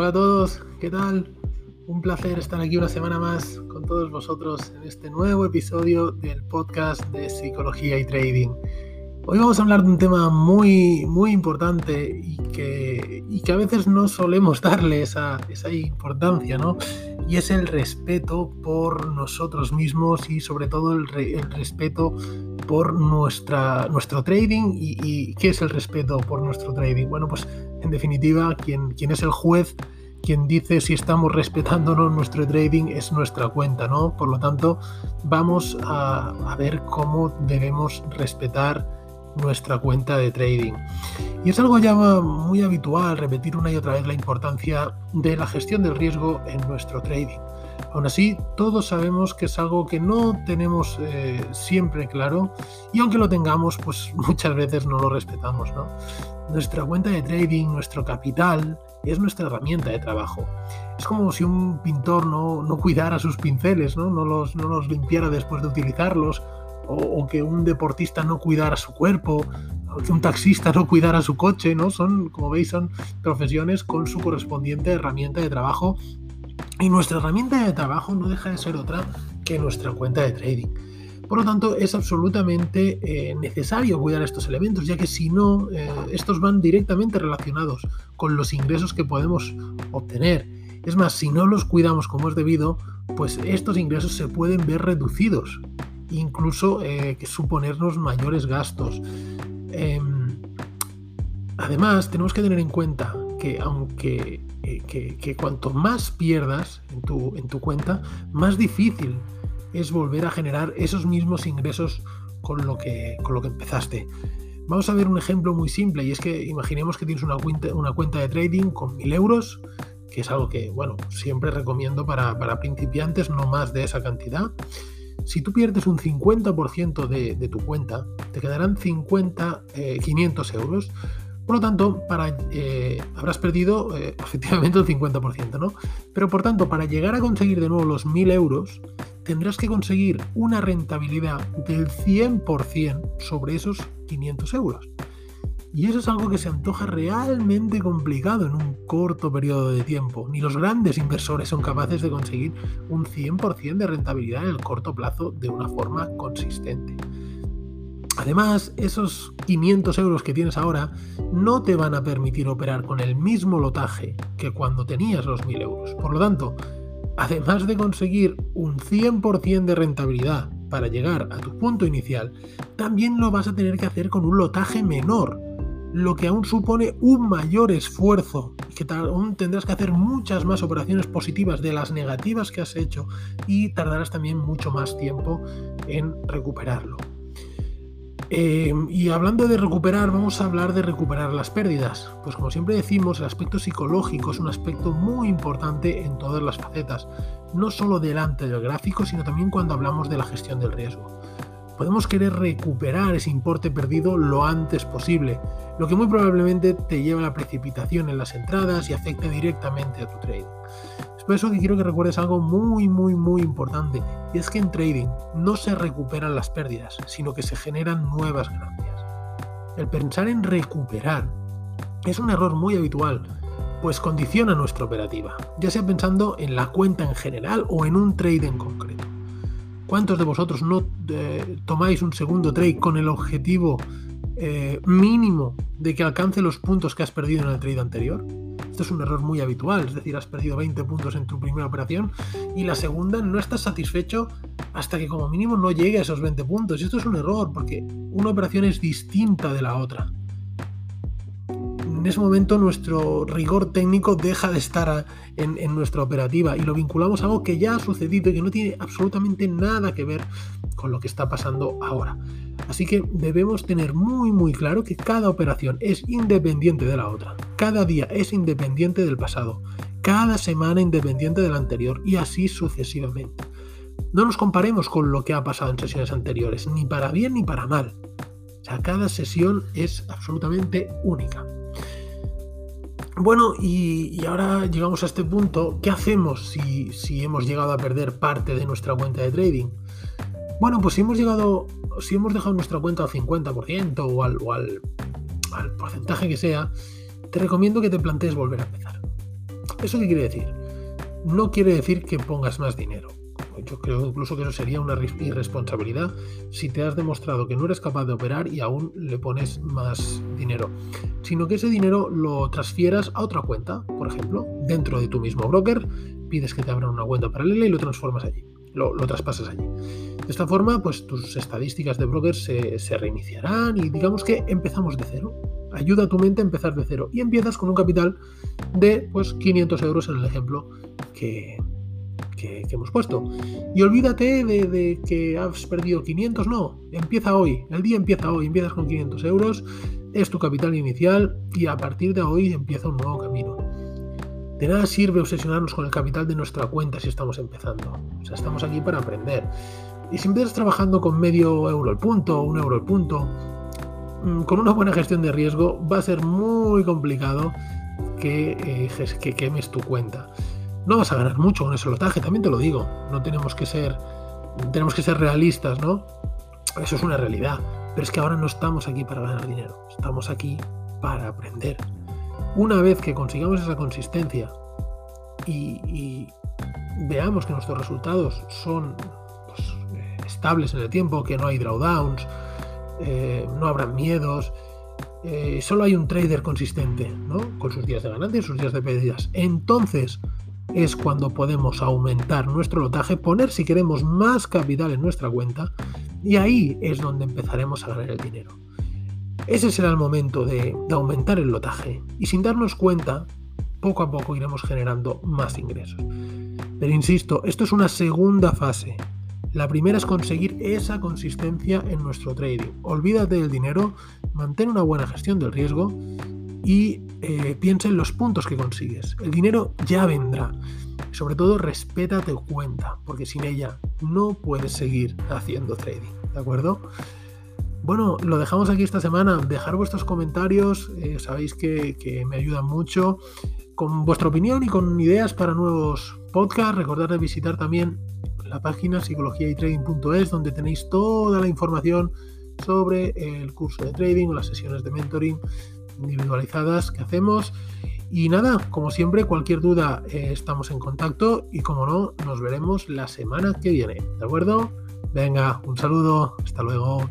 Hola a todos, ¿qué tal? Un placer estar aquí una semana más con todos vosotros en este nuevo episodio del podcast de Psicología y Trading. Hoy vamos a hablar de un tema muy, muy importante y que, y que a veces no solemos darle esa, esa importancia, ¿no? Y es el respeto por nosotros mismos y sobre todo el, el respeto por nuestra, nuestro trading. Y, qué es el respeto por nuestro trading? Bueno, pues en definitiva, quien, quien es el juez quien dice si estamos respetándonos nuestro trading es nuestra cuenta, ¿no? Por lo tanto, vamos a, ver cómo debemos respetar nuestra cuenta de trading. Y es algo ya muy habitual repetir una y otra vez la importancia de la gestión del riesgo en nuestro trading. Aún así, todos sabemos que es algo que no tenemos eh, siempre claro y aunque lo tengamos, pues muchas veces no lo respetamos. ¿no? Nuestra cuenta de trading, nuestro capital, es nuestra herramienta de trabajo. Es como si un pintor no, no cuidara sus pinceles, ¿no? No, los, no los limpiara después de utilizarlos o, que un deportista no cuidara su cuerpo, o que un taxista no cuidara su coche, ¿no? Son, como veis, son profesiones con su correspondiente herramienta de trabajo. Y nuestra herramienta de trabajo no deja de ser otra que nuestra cuenta de trading. Por lo tanto, es absolutamente eh, necesario cuidar estos elementos, ya que si no, eh, estos van directamente relacionados con los ingresos que podemos obtener. Es más, si no los cuidamos como es debido, pues estos ingresos se pueden ver reducidos incluso eh, suponernos mayores gastos. Em, además, tenemos que tener en cuenta que aunque eh, cuanto más pierdas en tu, en tu cuenta, más difícil es volver a generar esos mismos ingresos con lo que, con lo que empezaste. Vamos a ver un ejemplo muy simple y es que imaginemos que tienes una cuenta, una cuenta de trading con 1000 euros, que es algo que, bueno, siempre recomiendo para, para principiantes, no más de esa cantidad. Si tú pierdes un 50% de, de, tu cuenta, te quedarán 50, 500 eh, euros. Por lo tanto, para, eh, habrás perdido eh, efectivamente el 50%, ¿no? Pero por tanto, para llegar a conseguir de nuevo los 1000 euros, tendrás que conseguir una rentabilidad del 100% sobre esos 500 euros. Y eso es algo que se antoja realmente complicado en un corto periodo de tiempo. Ni los grandes inversores son capaces de conseguir un 100% de rentabilidad en el corto plazo de una forma consistente. Además, esos 500 euros que tienes ahora no te van a permitir operar con el mismo lotaje que cuando tenías los 1000 euros. Por lo tanto, además de conseguir un 100% de rentabilidad para llegar a tu punto inicial, también lo vas a tener que hacer con un lotaje menor lo que aún supone un mayor esfuerzo, que aún tendrás que hacer muchas más operaciones positivas de las negativas que has hecho y tardarás también mucho más tiempo en recuperarlo. Eh, y hablando de recuperar, vamos a hablar de recuperar las pérdidas. Pues como siempre decimos, el aspecto psicológico es un aspecto muy importante en todas las facetas, no solo delante del gráfico, sino también cuando hablamos de la gestión del riesgo podemos querer recuperar ese importe perdido lo antes posible, lo que muy probablemente te lleva a la precipitación en las entradas y afecte directamente a tu trading. Por eso que quiero que recuerdes algo muy, muy, muy importante, y es que en trading no se recuperan las pérdidas, sino que se generan nuevas ganancias. El pensar en recuperar es un error muy habitual, pues condiciona nuestra operativa, ya sea pensando en la cuenta en general o en un trade en concreto. ¿Cuántos de vosotros no eh, tomáis un segundo trade con el objetivo eh, mínimo de que alcance los puntos que has perdido en el trade anterior? Es un error muy habitual, es decir, has perdido 20 puntos en tu primera operación y la segunda no estás satisfecho hasta que como mínimo no llegue a esos 20 puntos. Y esto es un error porque una operación es distinta de la otra en ese momento nuestro rigor técnico deja de estar en, nuestra operativa y lo vinculamos a algo que ya ha sucedido y que no tiene absolutamente nada que ver con lo que está pasando ahora. Así que debemos tener muy muy claro que cada operación es independiente de la otra, cada día es independiente del pasado, cada semana independiente de la anterior y así sucesivamente. No nos comparemos con lo que ha pasado en sesiones anteriores, ni para bien ni para mal. O sea, cada sesión es absolutamente única. Bueno, y, ahora llegamos a este punto. ¿Qué hacemos si, hemos llegado a perder parte de nuestra cuenta de trading? Bueno, pues si hemos llegado, si hemos dejado nuestra cuenta al 50% o, al, o al, al porcentaje que sea, te recomiendo que te plantees volver a empezar. ¿Eso qué quiere decir? No quiere decir que pongas más dinero. Yo creo incluso que eso sería una irresponsabilidad si te has demostrado que no eres capaz de operar y aún le pones más dinero, sino que ese dinero lo transfieras a otra cuenta, por ejemplo, dentro de tu mismo broker, pides que te abran una cuenta paralela y lo transformas allí, lo, traspasas allí. De esta forma, pues tus estadísticas de broker se, se reiniciarán y digamos que empezamos de cero ayuda a tu mente a empezar de cero y empiezas con un capital de pues 500 euros en el ejemplo que, que, hemos puesto. Y olvídate de, que has perdido 500, no, empieza hoy, el día empieza hoy, empiezas con 500 euros, es tu capital inicial y a partir de hoy empieza un nuevo camino. De nada sirve obsesionarnos con el capital de nuestra cuenta si estamos empezando. O sea, estamos aquí para aprender. Y si empiezas trabajando con medio euro el punto, un euro el punto, mm, con una buena gestión de riesgo va a ser muy complicado que, eh, que quemes tu cuenta. No vas a ganar mucho con ese lotaje, también te lo digo. No tenemos que ser, tenemos que ser realistas, ¿no? Eso es una realidad. Pero es que ahora no estamos aquí para ganar dinero, estamos aquí para aprender. Una vez que consigamos esa consistencia y, veamos que nuestros resultados son pues, estables en el tiempo, que no hay drawdowns, eh, no habrá miedos, eh, solo hay un trader consistente, ¿no? Con sus días de ganancia y sus días de pérdidas. Entonces, es cuando podemos aumentar nuestro lotaje, poner si queremos más capital en nuestra cuenta y ahí es donde empezaremos a ganar el dinero. Ese será el momento de, aumentar el lotaje y sin darnos cuenta, poco a poco iremos generando más ingresos. Pero insisto, esto es una segunda fase. La primera es conseguir esa consistencia en nuestro trading. Olvídate del dinero, mantén una buena gestión del riesgo y eh, piensa en los puntos que consigues. El dinero ya vendrá. Sobre todo, respeta tu cuenta, porque sin ella no puedes seguir haciendo trading. ¿De acuerdo? Bueno, lo dejamos aquí esta semana. Dejar vuestros comentarios, eh, sabéis que, que, me ayudan mucho. Con vuestra opinión y con ideas para nuevos podcasts, recordad de visitar también la página psicologiaytrading.es, donde tenéis toda la información sobre el curso de trading o las sesiones de mentoring individualizadas que hacemos. Y nada, como siempre, cualquier duda eh, estamos en contacto y como no, nos veremos la semana que viene. ¿De acuerdo? Venga, un saludo, hasta luego.